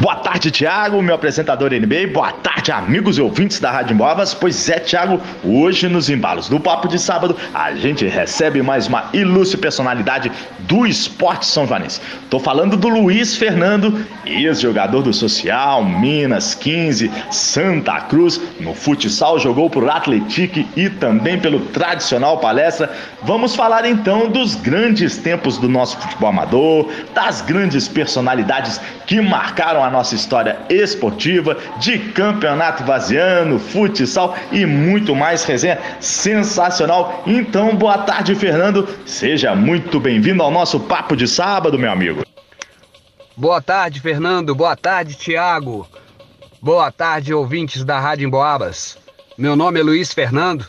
Boa tarde, Thiago, meu apresentador NBA. Boa tarde, amigos e ouvintes da Rádio Móveis. Pois é, Thiago, hoje nos embalos do Papo de Sábado, a gente recebe mais uma ilustre personalidade do esporte são joanense. Tô falando do Luiz Fernando, ex-jogador do Social, Minas 15, Santa Cruz. No futsal jogou por Atletique e também pelo tradicional Palestra. Vamos falar então dos grandes tempos do nosso futebol amador, das grandes personalidades que marcaram a a nossa história esportiva, de campeonato vaziano, futsal e muito mais resenha sensacional. Então, boa tarde, Fernando. Seja muito bem-vindo ao nosso papo de sábado, meu amigo. Boa tarde, Fernando. Boa tarde, Tiago. Boa tarde, ouvintes da Rádio Emboabas. Meu nome é Luiz Fernando.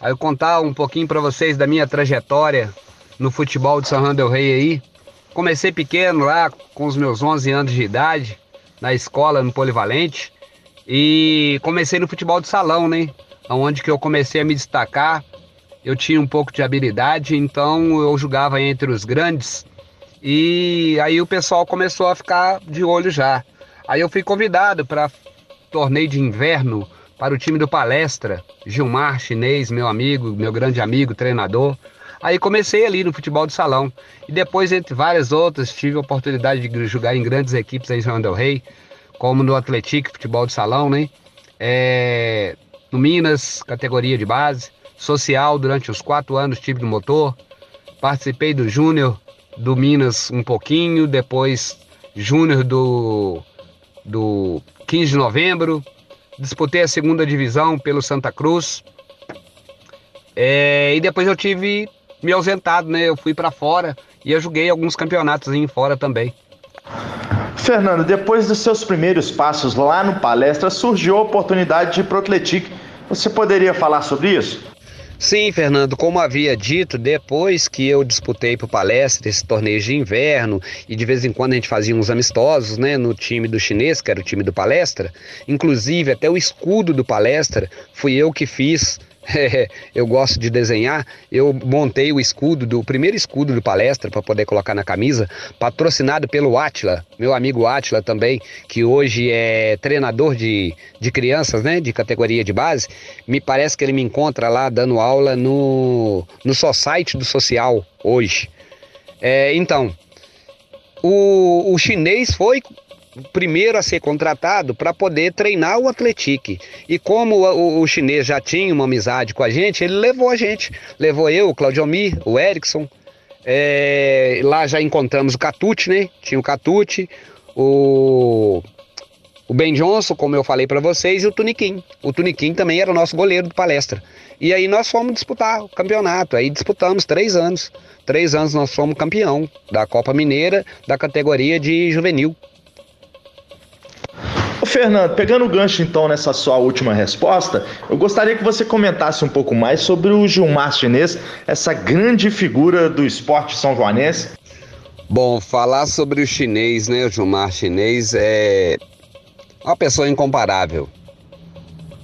Aí eu contar um pouquinho para vocês da minha trajetória no futebol de São João del Rei aí. Comecei pequeno lá, com os meus 11 anos de idade na escola, no Polivalente. E comecei no futebol de salão, né? Onde que eu comecei a me destacar. Eu tinha um pouco de habilidade, então eu jogava entre os grandes. E aí o pessoal começou a ficar de olho já. Aí eu fui convidado para torneio de inverno para o time do Palestra, Gilmar Chinês, meu amigo, meu grande amigo, treinador. Aí comecei ali no futebol de salão. E depois, entre várias outras, tive a oportunidade de jogar em grandes equipes aí em São Del Rey, como no Atlético, futebol de salão, né? É, no Minas, categoria de base. Social, durante os quatro anos, tive no motor. Participei do Júnior do Minas um pouquinho, depois Júnior do, do 15 de novembro. Disputei a segunda divisão pelo Santa Cruz. É, e depois eu tive me ausentado, né? Eu fui para fora e eu joguei alguns campeonatos em fora também. Fernando, depois dos seus primeiros passos lá no palestra, surgiu a oportunidade de ir Atlético. Você poderia falar sobre isso? Sim, Fernando, como havia dito, depois que eu disputei para palestra esse torneio de inverno e de vez em quando a gente fazia uns amistosos, né, no time do chinês, que era o time do palestra, inclusive até o escudo do palestra fui eu que fiz eu gosto de desenhar, eu montei o escudo, do o primeiro escudo do palestra para poder colocar na camisa, patrocinado pelo Atila, meu amigo Atila também, que hoje é treinador de, de crianças, né, de categoria de base. Me parece que ele me encontra lá dando aula no, no site do social hoje. É, então, o, o chinês foi primeiro a ser contratado para poder treinar o Atletique. E como o, o, chinês já tinha uma amizade com a gente, ele levou a gente. Levou eu, o Claudio Mir, o Erickson. É, lá já encontramos o Catute, né? Tinha o Catute, o, o Ben Johnson, como eu falei para vocês, e o Tuniquim. O Tuniquim também era o nosso goleiro de palestra. E aí nós fomos disputar o campeonato. Aí disputamos três anos. Três anos nós fomos campeão da Copa Mineira, da categoria de juvenil. Fernando, pegando o gancho então nessa sua última resposta, eu gostaria que você comentasse um pouco mais sobre o Gilmar Chinês, essa grande figura do esporte são joanense. Bom, falar sobre o chinês, né, o Gilmar Chinês é uma pessoa incomparável.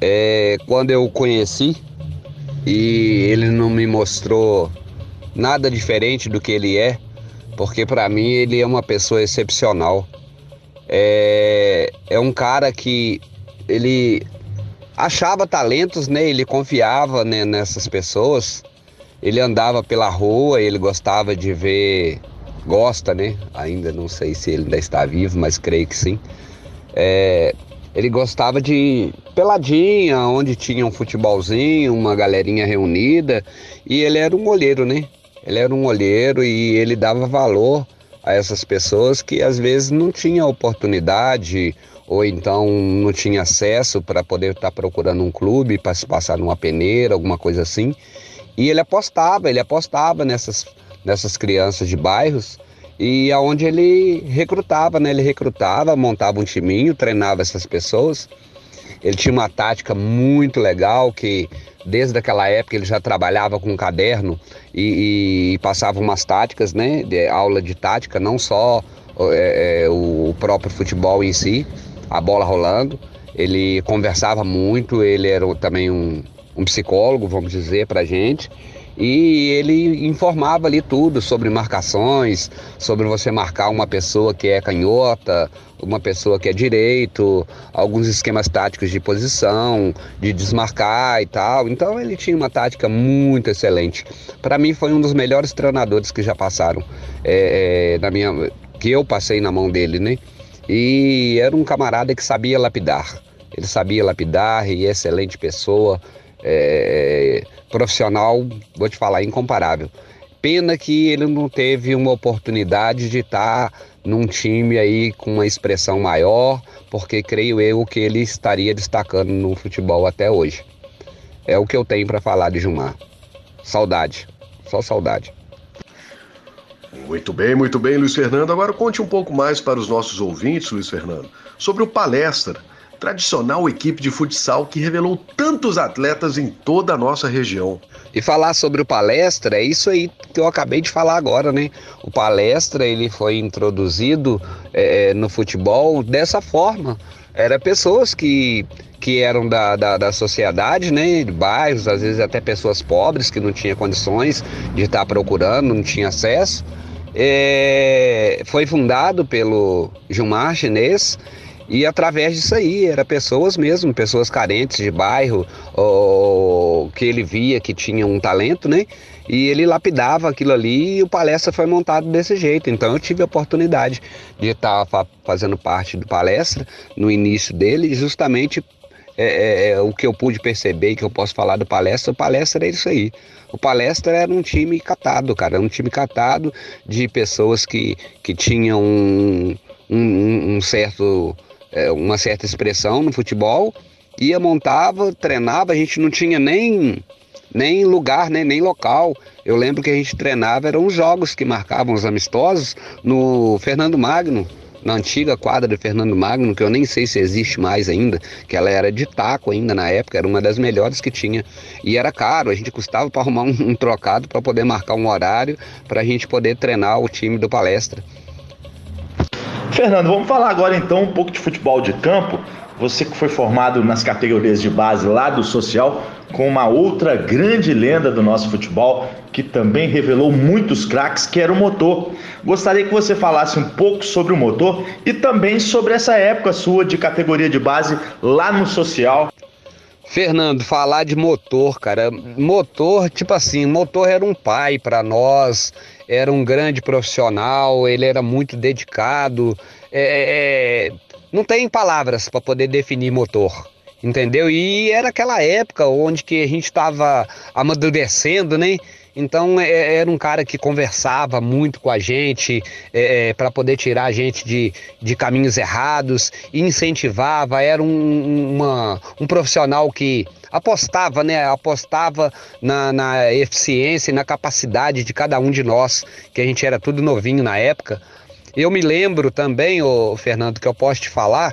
É, quando eu o conheci e ele não me mostrou nada diferente do que ele é, porque para mim ele é uma pessoa excepcional. É, é um cara que ele achava talentos, né? Ele confiava né, nessas pessoas. Ele andava pela rua, ele gostava de ver, gosta, né? Ainda não sei se ele ainda está vivo, mas creio que sim. É, ele gostava de peladinha, onde tinha um futebolzinho, uma galerinha reunida, e ele era um olheiro, né? Ele era um olheiro e ele dava valor a essas pessoas que às vezes não tinham oportunidade ou então não tinha acesso para poder estar tá procurando um clube para se passar numa peneira, alguma coisa assim. E ele apostava, ele apostava nessas, nessas crianças de bairros e aonde ele recrutava, né? Ele recrutava, montava um timinho, treinava essas pessoas. Ele tinha uma tática muito legal que desde aquela época ele já trabalhava com caderno e, e passava umas táticas, né? De aula de tática, não só é, é, o próprio futebol em si, a bola rolando. Ele conversava muito, ele era também um, um psicólogo, vamos dizer, para gente e ele informava ali tudo sobre marcações, sobre você marcar uma pessoa que é canhota, uma pessoa que é direito, alguns esquemas táticos de posição, de desmarcar e tal. Então ele tinha uma tática muito excelente. Para mim foi um dos melhores treinadores que já passaram é, é, na minha, que eu passei na mão dele, né? E era um camarada que sabia lapidar. Ele sabia lapidar e excelente pessoa. É, profissional, vou te falar, incomparável. Pena que ele não teve uma oportunidade de estar num time aí com uma expressão maior, porque creio eu que ele estaria destacando no futebol até hoje. É o que eu tenho para falar de Gilmar. Saudade, só saudade. Muito bem, muito bem, Luiz Fernando. Agora conte um pouco mais para os nossos ouvintes, Luiz Fernando, sobre o Palestra tradicional equipe de futsal que revelou tantos atletas em toda a nossa região. E falar sobre o palestra é isso aí que eu acabei de falar agora, né? O palestra ele foi introduzido é, no futebol dessa forma. Era pessoas que que eram da, da, da, sociedade, né, de bairros, às vezes até pessoas pobres que não tinham condições de estar procurando, não tinha acesso. É, foi fundado pelo Gilmar Chinês e através disso aí, era pessoas mesmo, pessoas carentes de bairro, ou, que ele via que tinham um talento, né? E ele lapidava aquilo ali e o palestra foi montado desse jeito. Então eu tive a oportunidade de estar fazendo parte do palestra no início dele, justamente é, é, é, o que eu pude perceber que eu posso falar do palestra, o palestra é isso aí. O palestra era um time catado, cara, um time catado de pessoas que, que tinham um, um, um certo é, uma certa expressão no futebol, ia, montava, treinava, a gente não tinha nem, nem lugar, né, nem local. Eu lembro que a gente treinava, eram os jogos que marcavam os amistosos no Fernando Magno, na antiga quadra de Fernando Magno, que eu nem sei se existe mais ainda, que ela era de taco ainda na época, era uma das melhores que tinha. E era caro, a gente custava para arrumar um, um trocado para poder marcar um horário para a gente poder treinar o time do palestra. Fernando, vamos falar agora então um pouco de futebol de campo. Você que foi formado nas categorias de base lá do social, com uma outra grande lenda do nosso futebol, que também revelou muitos craques, que era o motor. Gostaria que você falasse um pouco sobre o motor e também sobre essa época sua de categoria de base lá no social. Fernando, falar de motor, cara. Motor, tipo assim, motor era um pai para nós era um grande profissional, ele era muito dedicado. É, é, é não tem palavras para poder definir motor, entendeu? E era aquela época onde que a gente estava amadurecendo, né? Então é, é, era um cara que conversava muito com a gente é, para poder tirar a gente de, de caminhos errados, incentivava, era um, uma, um profissional que apostava, né? Apostava na, na eficiência e na capacidade de cada um de nós, que a gente era tudo novinho na época. Eu me lembro também, ô, Fernando, que eu posso te falar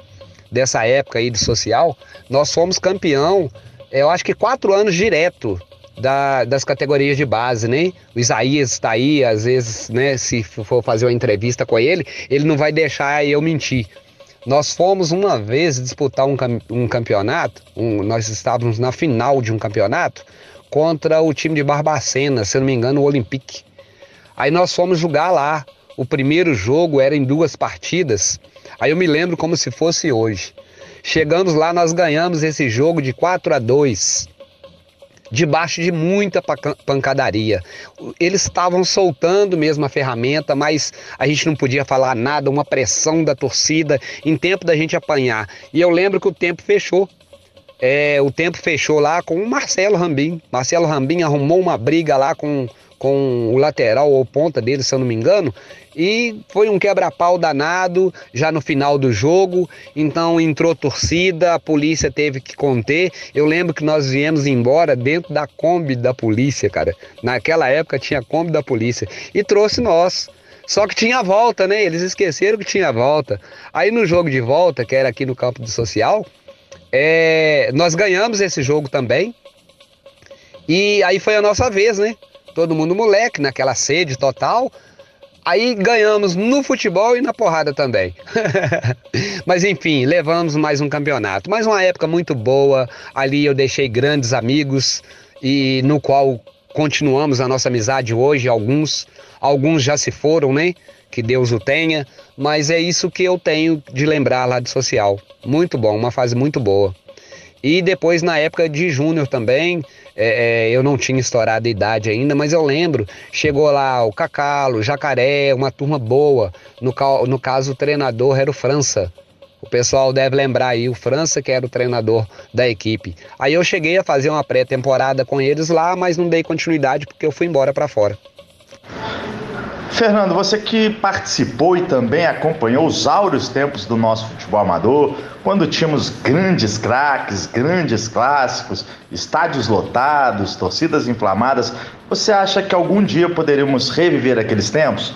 dessa época aí de social, nós fomos campeão, eu acho que quatro anos direto da, das categorias de base, né? O Isaías está aí, às vezes, né? Se for fazer uma entrevista com ele, ele não vai deixar eu mentir. Nós fomos uma vez disputar um, um campeonato, um, nós estávamos na final de um campeonato contra o time de Barbacena, se não me engano, o Olympique. Aí nós fomos jogar lá. O primeiro jogo era em duas partidas. Aí eu me lembro como se fosse hoje. Chegamos lá, nós ganhamos esse jogo de 4 a 2 debaixo de muita pancadaria. Eles estavam soltando mesmo a ferramenta, mas a gente não podia falar nada, uma pressão da torcida em tempo da gente apanhar. E eu lembro que o tempo fechou. É, o tempo fechou lá com o Marcelo Rambim. Marcelo Rambim arrumou uma briga lá com com o lateral ou ponta dele, se eu não me engano, e foi um quebra-pau danado já no final do jogo. Então entrou torcida, a polícia teve que conter. Eu lembro que nós viemos embora dentro da Kombi da polícia, cara. Naquela época tinha Kombi da polícia e trouxe nós. Só que tinha volta, né? Eles esqueceram que tinha volta. Aí no jogo de volta, que era aqui no campo do social, é, nós ganhamos esse jogo também. E aí foi a nossa vez, né? Todo mundo moleque, naquela sede total. Aí ganhamos no futebol e na porrada também. Mas enfim, levamos mais um campeonato. Mais uma época muito boa. Ali eu deixei grandes amigos e no qual continuamos a nossa amizade hoje, alguns, alguns já se foram, né? Que Deus o tenha, mas é isso que eu tenho de lembrar lá de social. Muito bom, uma fase muito boa. E depois na época de júnior também, é, é, eu não tinha estourado a idade ainda, mas eu lembro, chegou lá o Cacalo, o Jacaré, uma turma boa. No, no caso, o treinador era o França, o pessoal deve lembrar aí, o França, que era o treinador da equipe. Aí eu cheguei a fazer uma pré-temporada com eles lá, mas não dei continuidade porque eu fui embora para fora. Fernando, você que participou e também acompanhou os áureos tempos do nosso futebol amador, quando tínhamos grandes craques, grandes clássicos, estádios lotados, torcidas inflamadas, você acha que algum dia poderíamos reviver aqueles tempos?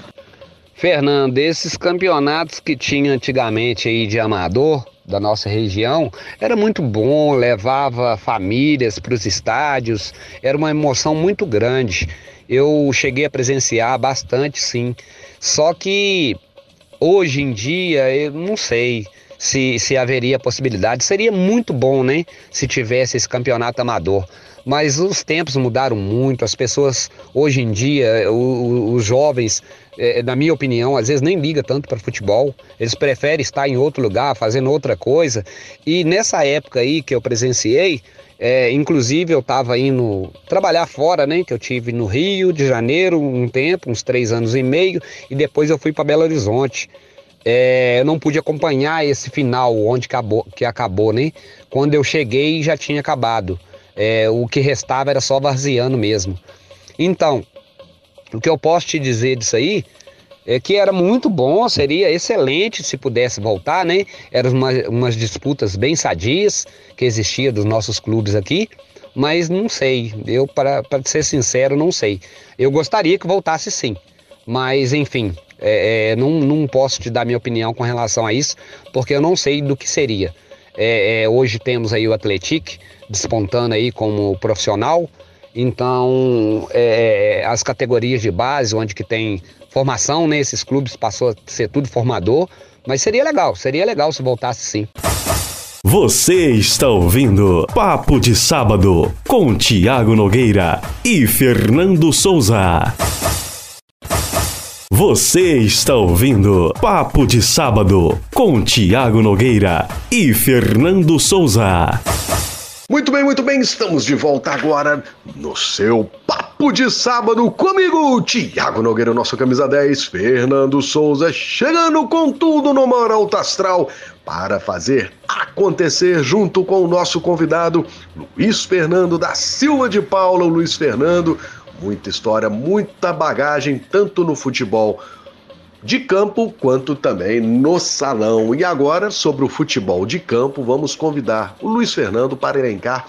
Fernando, esses campeonatos que tinha antigamente aí de amador da nossa região era muito bom, levava famílias para os estádios, era uma emoção muito grande. Eu cheguei a presenciar bastante, sim. Só que hoje em dia eu não sei se, se haveria possibilidade. Seria muito bom, né? Se tivesse esse campeonato amador. Mas os tempos mudaram muito, as pessoas hoje em dia, os jovens é, na minha opinião, às vezes nem liga tanto para futebol. Eles preferem estar em outro lugar, fazendo outra coisa. E nessa época aí que eu presenciei, é, inclusive eu estava indo trabalhar fora, né? Que eu tive no Rio de Janeiro um tempo, uns três anos e meio, e depois eu fui para Belo Horizonte. É, eu não pude acompanhar esse final onde acabou, que acabou, né? Quando eu cheguei já tinha acabado. É, o que restava era só varziano mesmo. Então, o que eu posso te dizer disso aí é que era muito bom, seria excelente se pudesse voltar, né? Eram uma, umas disputas bem sadias que existia dos nossos clubes aqui, mas não sei. Eu, para, para ser sincero, não sei. Eu gostaria que voltasse sim, mas enfim, é, é, não, não posso te dar minha opinião com relação a isso, porque eu não sei do que seria. É, é hoje temos aí o Atletic despontando aí como profissional, então, é, as categorias de base, onde que tem formação, né, esses clubes passou a ser tudo formador, mas seria legal, seria legal se voltasse sim. Você está ouvindo Papo de Sábado com Tiago Nogueira e Fernando Souza. Você está ouvindo Papo de Sábado com Tiago Nogueira e Fernando Souza. Muito bem, muito bem, estamos de volta agora no seu Papo de Sábado comigo, Tiago Nogueira, nosso camisa 10, Fernando Souza, chegando com tudo no mar alto astral para fazer acontecer junto com o nosso convidado, Luiz Fernando da Silva de Paula, Luiz Fernando, muita história, muita bagagem, tanto no futebol de campo quanto também no salão. E agora, sobre o futebol de campo, vamos convidar o Luiz Fernando para elencar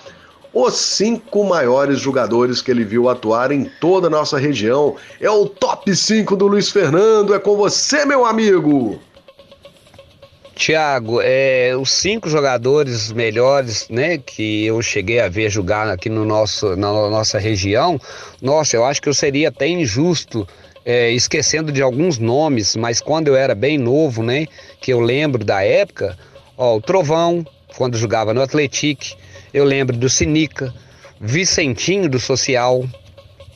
os cinco maiores jogadores que ele viu atuar em toda a nossa região. É o top 5 do Luiz Fernando. É com você, meu amigo. Tiago, é, os cinco jogadores melhores, né, que eu cheguei a ver jogar aqui no nosso, na nossa região, nossa, eu acho que eu seria até injusto é, esquecendo de alguns nomes, mas quando eu era bem novo, né, que eu lembro da época, ó, o Trovão, quando jogava no Atletique, eu lembro do Sinica, Vicentinho do Social,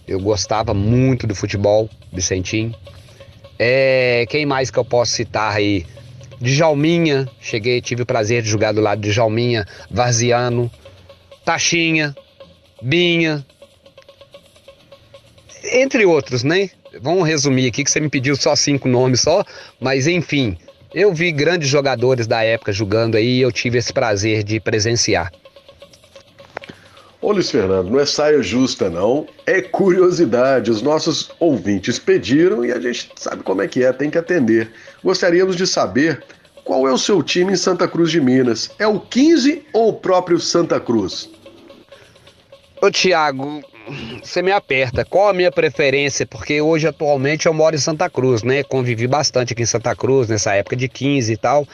eu gostava muito do futebol, Vicentinho. É, quem mais que eu posso citar aí? Djalminha, cheguei, tive o prazer de jogar do lado de Djalminha, Varziano, Taxinha, Binha, entre outros, né? Vamos resumir aqui que você me pediu só cinco nomes só, mas enfim, eu vi grandes jogadores da época jogando aí e eu tive esse prazer de presenciar. Ô Luiz Fernando, não é saia justa não, é curiosidade. Os nossos ouvintes pediram e a gente sabe como é que é, tem que atender. Gostaríamos de saber qual é o seu time em Santa Cruz de Minas. É o 15 ou o próprio Santa Cruz? Ô Tiago, você me aperta. Qual a minha preferência? Porque hoje, atualmente, eu moro em Santa Cruz, né? Convivi bastante aqui em Santa Cruz, nessa época de 15 e tal.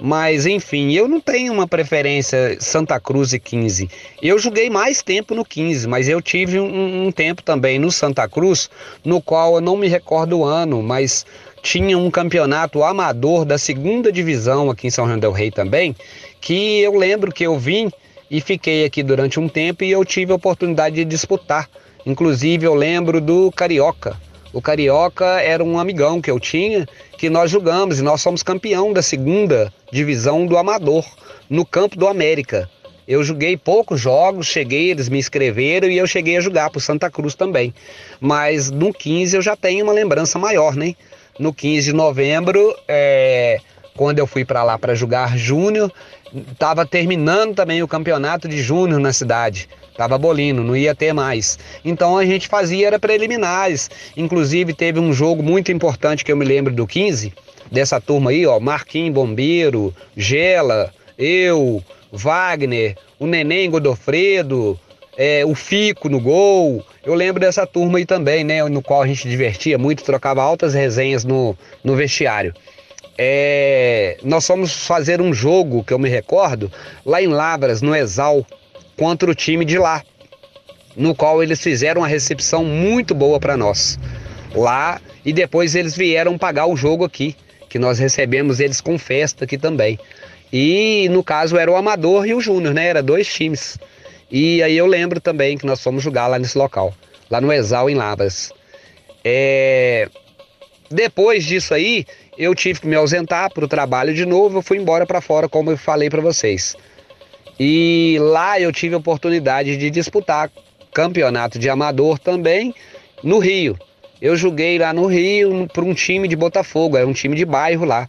Mas, enfim, eu não tenho uma preferência Santa Cruz e 15. Eu joguei mais tempo no 15, mas eu tive um, um tempo também no Santa Cruz, no qual eu não me recordo o ano, mas tinha um campeonato amador da segunda divisão aqui em São João del Rei também, que eu lembro que eu vim e fiquei aqui durante um tempo e eu tive a oportunidade de disputar. Inclusive eu lembro do Carioca. O Carioca era um amigão que eu tinha, que nós jogamos e nós somos campeão da segunda divisão do Amador, no campo do América. Eu joguei poucos jogos, cheguei, eles me inscreveram e eu cheguei a jogar para Santa Cruz também. Mas no 15 eu já tenho uma lembrança maior, né? No 15 de novembro, é, quando eu fui para lá para jogar júnior, estava terminando também o campeonato de júnior na cidade. Tava bolino, não ia ter mais. Então a gente fazia era preliminares. Inclusive teve um jogo muito importante que eu me lembro do 15, dessa turma aí, ó, Marquinhos Bombeiro, Gela, eu, Wagner, o Neném Godofredo, é, o Fico no gol. Eu lembro dessa turma aí também, né? No qual a gente divertia muito, trocava altas resenhas no, no vestiário é, nós fomos fazer um jogo, que eu me recordo, lá em Lavras, no Exal, contra o time de lá, no qual eles fizeram uma recepção muito boa para nós lá e depois eles vieram pagar o jogo aqui, que nós recebemos eles com festa aqui também. E no caso era o Amador e o Júnior, né? Era dois times. E aí eu lembro também que nós fomos jogar lá nesse local, lá no Exal em Lavras. É... Depois disso aí, eu tive que me ausentar para o trabalho de novo, eu fui embora para fora, como eu falei para vocês. E lá eu tive a oportunidade de disputar campeonato de amador também no Rio. Eu joguei lá no Rio para um time de Botafogo, era um time de bairro lá.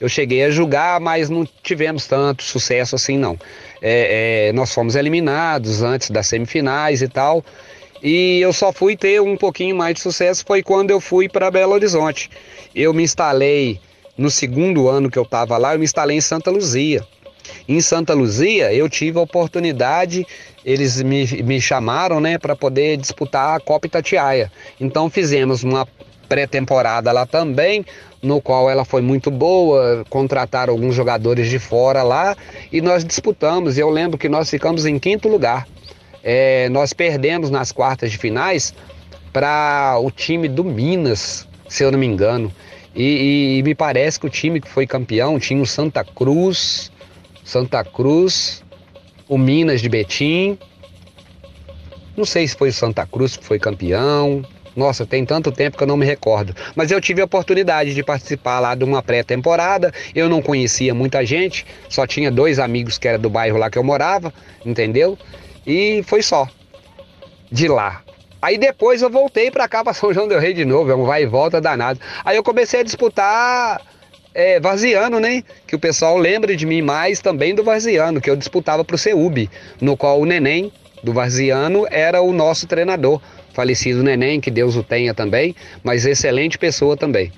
Eu cheguei a jogar, mas não tivemos tanto sucesso assim não. É, é, nós fomos eliminados antes das semifinais e tal. E eu só fui ter um pouquinho mais de sucesso foi quando eu fui para Belo Horizonte. Eu me instalei no segundo ano que eu estava lá, eu me instalei em Santa Luzia. Em Santa Luzia, eu tive a oportunidade, eles me, me chamaram né, para poder disputar a Copa Itatiaia. Então fizemos uma pré-temporada lá também, no qual ela foi muito boa, contrataram alguns jogadores de fora lá e nós disputamos. Eu lembro que nós ficamos em quinto lugar. É, nós perdemos nas quartas de finais para o time do Minas, se eu não me engano. E, e, me parece que o time que foi campeão tinha o Santa Cruz, Santa Cruz, o Minas de Betim. Não sei se foi o Santa Cruz que foi campeão. Nossa, tem tanto tempo que eu não me recordo. Mas eu tive a oportunidade de participar lá de uma pré-temporada. Eu não conhecia muita gente, só tinha dois amigos que era do bairro lá que eu morava, entendeu? E foi só. De lá. Aí depois eu voltei para cá, para São João del Rei de novo, é um vai e volta danado. Aí eu comecei a disputar é, Varziano, né? Que o pessoal lembra de mim mais também do Varziano, que eu disputava para o CEUB, no qual o Neném do Varziano era o nosso treinador. Falecido Neném, que Deus o tenha também, mas excelente pessoa também.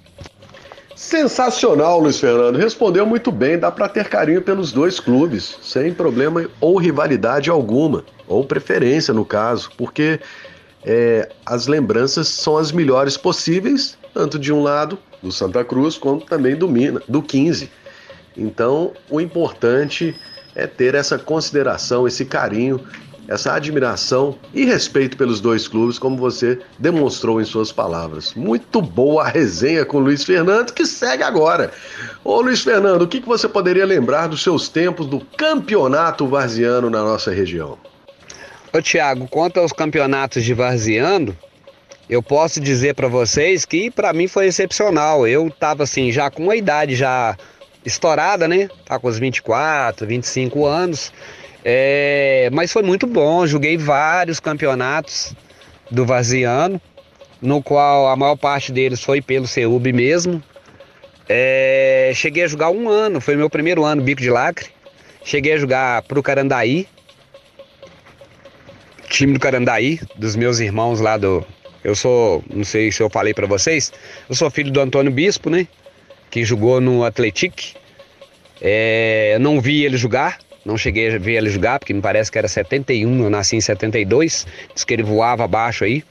Sensacional, Luiz Fernando. Respondeu muito bem. Dá para ter carinho pelos dois clubes, sem problema ou rivalidade alguma, ou preferência no caso, porque é, as lembranças são as melhores possíveis, tanto de um lado, do Santa Cruz, quanto também do, Mina, do 15. Então, o importante é ter essa consideração, esse carinho essa admiração e respeito pelos dois clubes, como você demonstrou em suas palavras. Muito boa a resenha com o Luiz Fernando, que segue agora. Ô Luiz Fernando, o que você poderia lembrar dos seus tempos do campeonato varziano na nossa região? Ô Tiago, quanto aos campeonatos de varziano, eu posso dizer para vocês que para mim foi excepcional. Eu tava assim, já com uma idade já estourada, né? Tá com os 24, 25 anos. É, mas foi muito bom, joguei vários campeonatos do Vaziano, no qual a maior parte deles foi pelo CEUB mesmo. É, cheguei a jogar um ano, foi meu primeiro ano bico de lacre. Cheguei a jogar pro Carandaí, time do Carandaí, dos meus irmãos lá do. Eu sou, não sei se eu falei para vocês, eu sou filho do Antônio Bispo, né? Que jogou no Atletic. É, não vi ele jogar, Não cheguei a ver ele jogar, porque me parece que era 71, eu nasci em 72. Diz que ele voava abaixo aí.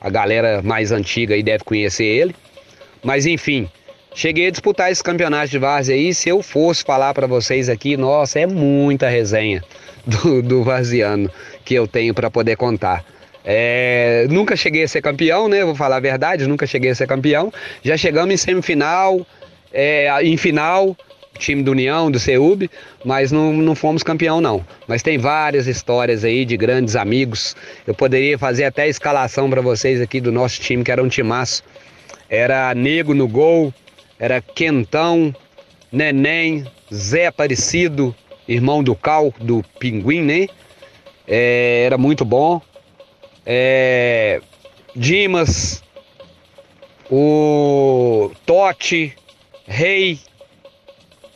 A galera mais antiga aí deve conhecer ele. Mas enfim, cheguei a disputar esse campeonato de várzea aí. Se eu fosse falar para vocês aqui, nossa, é muita resenha do, do varziano que eu tenho para poder contar. É, nunca cheguei a ser campeão, né? Vou falar a verdade, nunca cheguei a ser campeão. Já chegamos em semifinal, é, em final, time do União, do CEUB, mas não, não fomos campeão não. Mas tem várias histórias aí de grandes amigos. Eu poderia fazer até a escalação para vocês aqui do nosso time, que era um timaço. Era Nego no gol, era Quentão, Neném, Zé Aparecido, irmão do Cal, do Pinguim, né? É, era muito bom. É, Dimas, o Totti, Rei,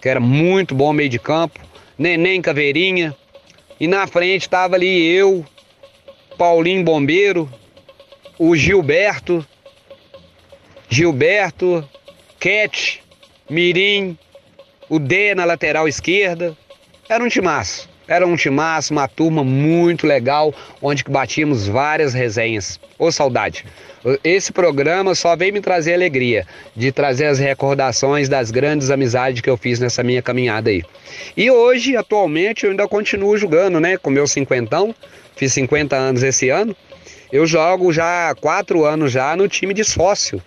que era muito bom meio de campo, Neném Caveirinha, e na frente estava ali eu, Paulinho Bombeiro, o Gilberto, Gilberto, Cat, Mirim, o D na lateral esquerda. Era um timaço. Era um timaço, uma turma muito legal, onde batíamos várias resenhas. Ô saudade! Esse programa só veio me trazer alegria, de trazer as recordações das grandes amizades que eu fiz nessa minha caminhada aí. E hoje, atualmente, eu ainda continuo jogando, né? Com meu cinquentão, fiz 50 anos esse ano. Eu jogo já há quatro anos já no time de sócio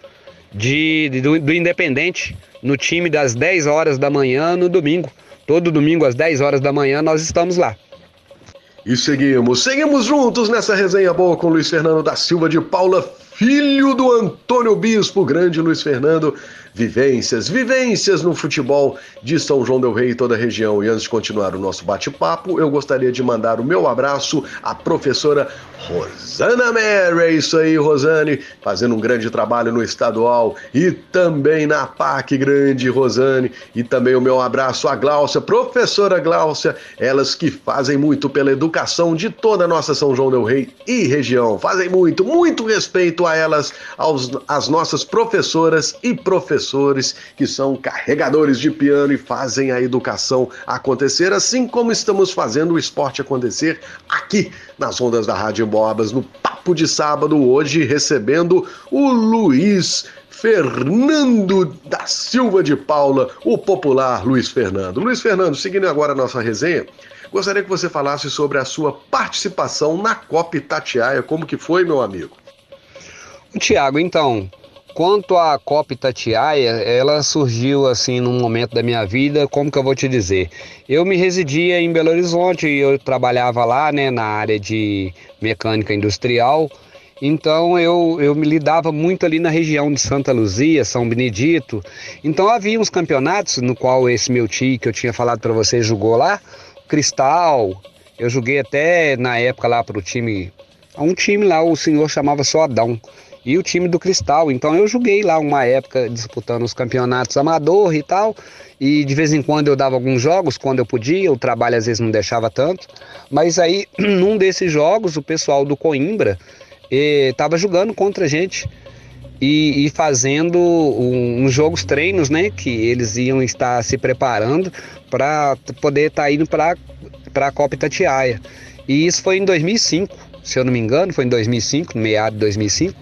de, de do, do Independente, no time das 10 horas da manhã no domingo. Todo domingo às 10 horas da manhã nós estamos lá. E seguimos, seguimos juntos nessa resenha boa com Luiz Fernando da Silva de Paula, filho do Antônio Bispo, grande Luiz Fernando vivências, vivências no futebol de São João del Rei e toda a região. E antes de continuar o nosso bate-papo, eu gostaria de mandar o meu abraço à professora Rosana Mary. É isso aí, Rosane, fazendo um grande trabalho no estadual e também na PAC Grande, Rosane. E também o meu abraço à Gláucia, professora Gláucia, elas que fazem muito pela educação de toda a nossa São João del Rei e região. Fazem muito, muito respeito a elas, aos, às nossas professoras e professores professores que são carregadores de piano e fazem a educação acontecer, assim como estamos fazendo o esporte acontecer aqui nas ondas da Rádio Bobas, no Papo de Sábado, hoje recebendo o Luiz Fernando da Silva de Paula, o popular Luiz Fernando. Luiz Fernando, seguindo agora a nossa resenha, gostaria que você falasse sobre a sua participação na Copa Itatiaia, como que foi, meu amigo? Tiago, então, Quanto à Copa Itatiaia, ela surgiu assim num momento da minha vida, como que eu vou te dizer? Eu me residia em Belo Horizonte e eu trabalhava lá, né, na área de mecânica industrial. Então eu, eu me lidava muito ali na região de Santa Luzia, São Benedito. Então havia uns campeonatos no qual esse meu tio que eu tinha falado para você jogou lá, Cristal. Eu joguei até na época lá para o time, um time lá o senhor chamava só Adão e o time do Cristal. Então eu joguei lá uma época disputando os campeonatos amador e tal. E de vez em quando eu dava alguns jogos quando eu podia, o trabalho às vezes não deixava tanto. Mas aí, num desses jogos, o pessoal do Coimbra estava eh, jogando contra a gente. E, e, fazendo uns jogos treinos, né? Que eles iam estar se preparando para poder estar tá indo para a Copa Itatiaia. E isso foi em 2005, se eu não me engano, foi em 2005, no meado de 2005.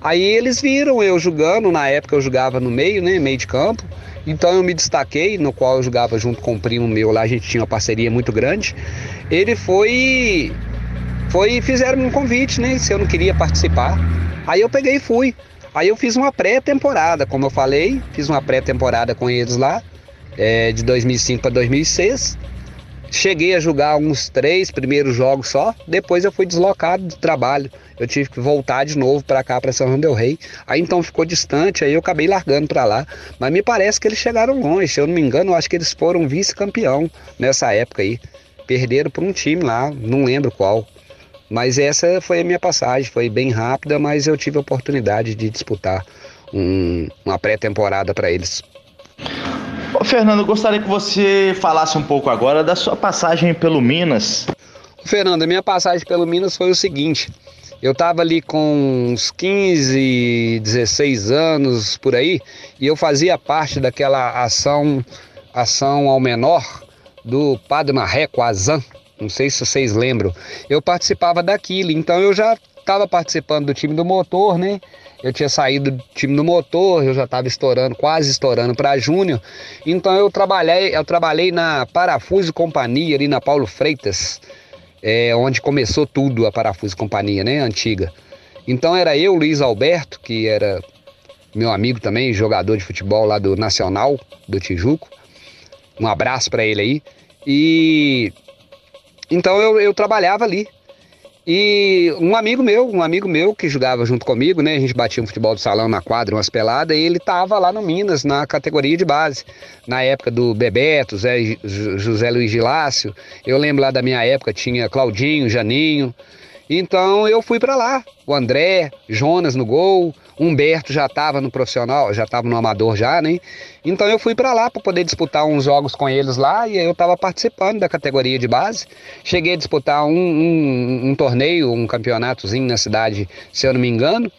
Aí eles viram eu jogando, na época eu jogava no meio, né, meio de campo. Então eu me destaquei, no qual eu jogava junto com um primo meu lá, a gente tinha uma parceria muito grande. Ele foi foi fizeram um convite, né, se eu não queria participar. Aí eu peguei e fui. Aí eu fiz uma pré-temporada, como eu falei, fiz uma pré-temporada com eles lá, é, de 2005 para 2006. Cheguei a jogar uns três primeiros jogos só, depois eu fui deslocado do trabalho. Eu tive que voltar de novo para cá, para São João del Rei. Aí então ficou distante, aí eu acabei largando para lá. Mas me parece que eles chegaram longe, se eu não me engano, eu acho que eles foram vice-campeão nessa época aí. Perderam por um time lá, não lembro qual. Mas essa foi a minha passagem, foi bem rápida, mas eu tive a oportunidade de disputar um, uma pré-temporada para eles. Fernando, gostaria que você falasse um pouco agora da sua passagem pelo Minas. Fernando, a minha passagem pelo Minas foi o seguinte. Eu estava ali com uns 15, 16 anos por aí, e eu fazia parte daquela ação, ação ao menor do Padre Marreco Azan, não sei se vocês lembram, eu participava daquilo, então eu já estava participando do time do motor, né? Eu tinha saído do time do motor, eu já estava estourando, quase estourando para Júnior. Então eu trabalhei, eu trabalhei na Parafuso Companhia ali na Paulo Freitas, é, onde começou tudo a Parafuso Companhia, né, antiga. Então era eu, Luiz Alberto, que era meu amigo também, jogador de futebol lá do Nacional do Tijuco. Um abraço para ele aí. E então eu, eu trabalhava ali. E um amigo meu, um amigo meu que jogava junto comigo, né? A gente batia um futebol de salão na quadra, umas peladas, e ele tava lá no Minas, na categoria de base. Na época do Bebeto, Zé, José Luiz Gilácio. Eu lembro lá da minha época, tinha Claudinho, Janinho. Então eu fui para lá. O André, Jonas no gol, Humberto já estava no profissional, já estava no amador já, né? Então eu fui para lá para poder disputar uns jogos com eles lá e eu estava participando da categoria de base. Cheguei a disputar um, um, um torneio, um campeonatozinho na cidade, se eu não me engano.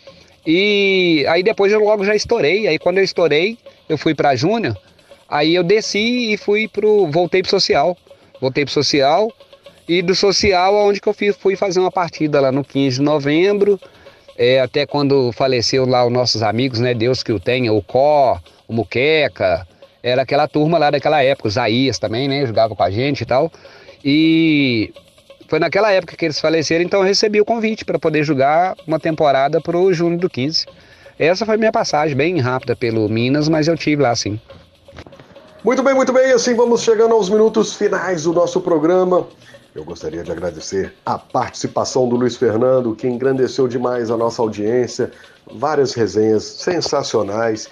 E aí depois eu logo já estourei. Aí quando eu estourei, eu fui para Júnior. Aí eu desci e fui pro, voltei pro social. Voltei pro social e do social onde que eu fui, fui fazer uma partida lá no 15 de novembro é, até quando faleceu lá os nossos amigos, né? Deus que o tenha, o Có, o Muqueca, era aquela turma lá daquela época, o Zaías também, né? Jogava com a gente e tal. E foi naquela época que eles faleceram, então eu recebi o convite para poder jogar uma temporada pro Júnior do 15. Essa foi minha passagem, bem rápida pelo Minas, mas eu tive lá sim. Muito bem, muito bem. Assim vamos chegando aos minutos finais do nosso programa. Eu gostaria de agradecer a participação do Luiz Fernando, que engrandeceu demais a nossa audiência, várias resenhas sensacionais,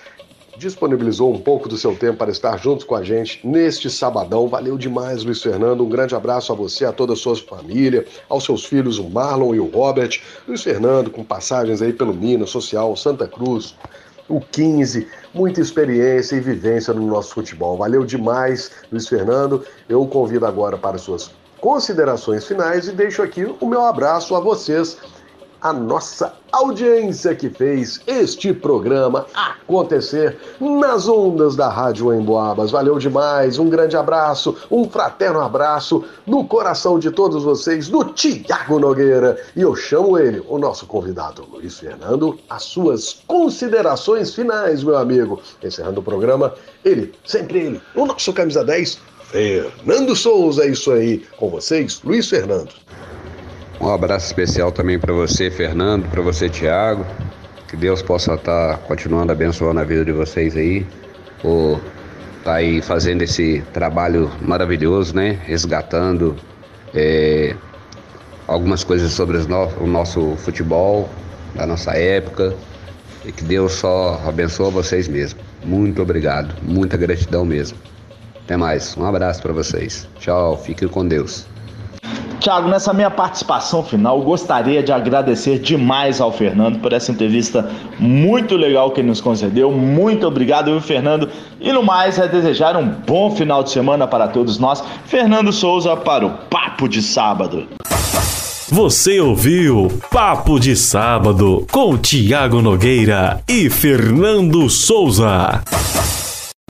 disponibilizou um pouco do seu tempo para estar juntos com a gente neste sabadão. Valeu demais, Luiz Fernando. Um grande abraço a você, a toda a sua família, aos seus filhos, o Marlon e o Robert. Luiz Fernando, com passagens aí pelo Minas Social, Santa Cruz, o 15, muita experiência e vivência no nosso futebol. Valeu demais, Luiz Fernando. Eu convido agora para suas considerações finais e deixo aqui o meu abraço a vocês, a nossa audiência que fez este programa acontecer nas ondas da Rádio Emboabas. Valeu demais, um grande abraço, um fraterno abraço no coração de todos vocês, do Tiago Nogueira. E eu chamo ele, o nosso convidado Luiz Fernando, as suas considerações finais, meu amigo. Encerrando o programa, ele, sempre ele, o nosso camisa 10, Fernando Souza, é isso aí. Com vocês, Luiz Fernando. Um abraço especial também para você, Fernando, para você, Tiago. Que Deus possa estar tá continuando abençoando a vida de vocês aí, por estar tá aí fazendo esse trabalho maravilhoso, né? Resgatando é, algumas coisas sobre no, o nosso futebol, da nossa época. E que Deus só abençoe vocês mesmo. Muito obrigado, muita gratidão mesmo. Até mais. Um abraço para vocês. Tchau. Fiquem com Deus. Tiago, nessa minha participação final, gostaria de agradecer demais ao Fernando por essa entrevista muito legal que ele nos concedeu. Muito obrigado, viu, Fernando? E no mais, é desejar um bom final de semana para todos nós. Fernando Souza para o Papo de Sábado. Você ouviu Papo de Sábado com Tiago Nogueira e Fernando Souza.